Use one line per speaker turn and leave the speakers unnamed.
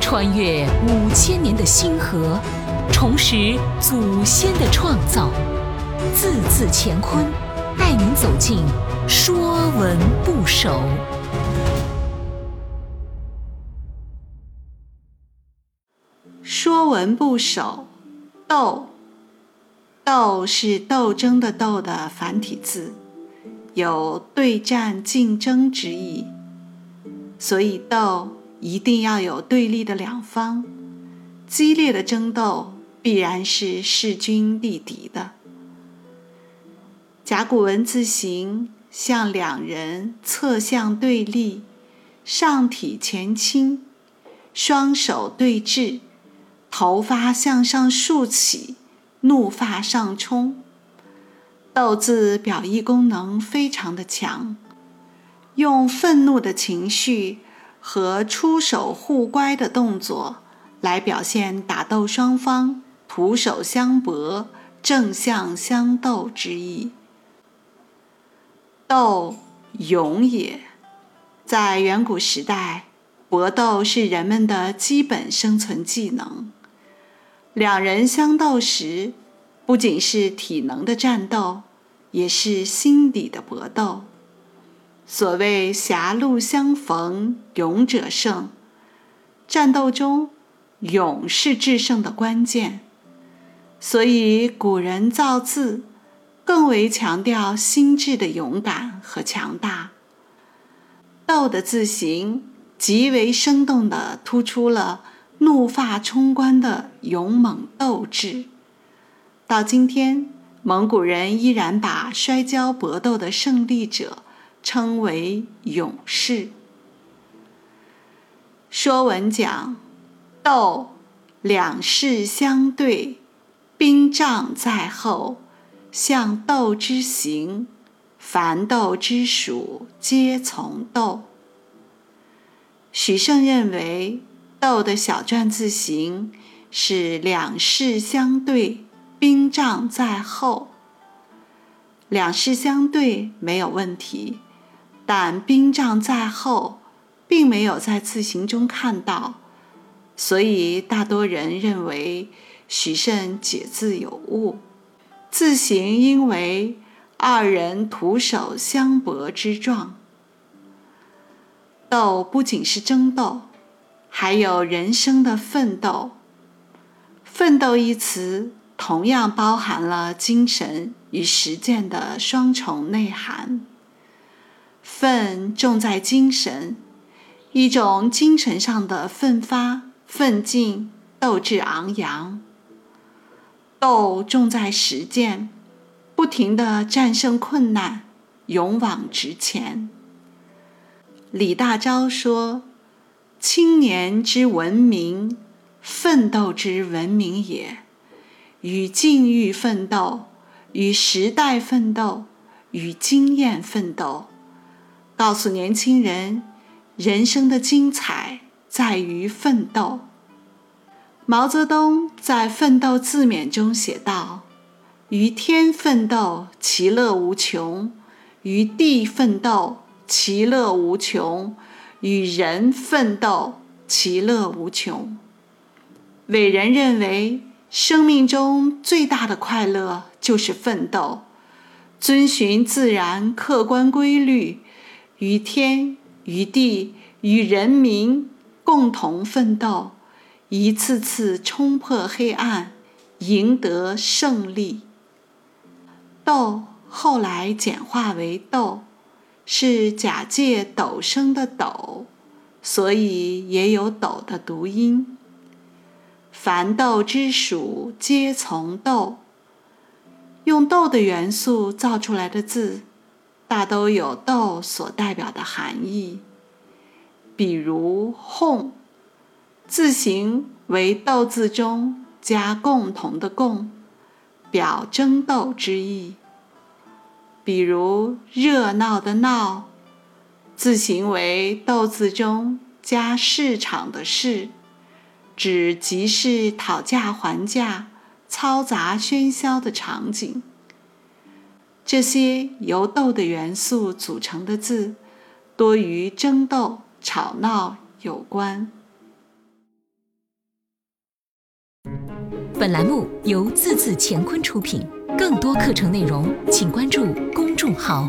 穿越五千年的星河，重拾祖先的创造，字字乾坤，带您走进《说文不首》。
《说文不首》斗，斗是斗争的斗的繁体字，有对战、竞争之意，所以斗。一定要有对立的两方，激烈的争斗必然是势均力敌的。甲骨文字形像两人侧向对立，上体前倾，双手对峙，头发向上竖起，怒发上冲。斗字表意功能非常的强，用愤怒的情绪。和出手互乖的动作，来表现打斗双方徒手相搏、正向相斗之意。斗，勇也。在远古时代，搏斗是人们的基本生存技能。两人相斗时，不仅是体能的战斗，也是心理的搏斗。所谓狭路相逢勇者胜，战斗中勇是制胜的关键。所以古人造字更为强调心智的勇敢和强大。斗的字形极为生动地突出了怒发冲冠的勇猛斗志。到今天，蒙古人依然把摔跤搏斗的胜利者。称为勇士。说文讲：斗，两势相对，兵仗在后，象斗之行。凡斗之属，皆从斗。许慎认为，斗的小篆字形是两势相对，兵仗在后。两势相对没有问题。但兵仗在后，并没有在字形中看到，所以大多人认为许慎解字有误。字形应为二人徒手相搏之状。斗不仅是争斗，还有人生的奋斗。奋斗一词同样包含了精神与实践的双重内涵。奋重在精神，一种精神上的奋发、奋进、斗志昂扬；斗重在实践，不停地战胜困难，勇往直前。李大钊说：“青年之文明，奋斗之文明也。与境遇奋斗，与时代奋斗，与经验奋斗。”告诉年轻人，人生的精彩在于奋斗。毛泽东在《奋斗》自勉中写道：“与天奋斗，其乐无穷；与地奋斗，其乐无穷；与人奋斗，其乐无穷。”伟人认为，生命中最大的快乐就是奋斗，遵循自然客观规律。与天、与地、与人民共同奋斗，一次次冲破黑暗，赢得胜利。斗后来简化为斗，是假借斗生的斗，所以也有斗的读音。凡斗之属，皆从斗。用斗的元素造出来的字。大都有“斗”所代表的含义，比如“哄”，字形为“斗”字中加“共同”的“共”，表争斗之意；比如“热闹”的“闹”，字形为“斗”字中加“市场”的“市”，指集市讨价还价、嘈杂喧嚣的场景。这些由斗的元素组成的字，多与争斗、吵闹有关。
本栏目由字字乾坤出品，更多课程内容请关注公众号。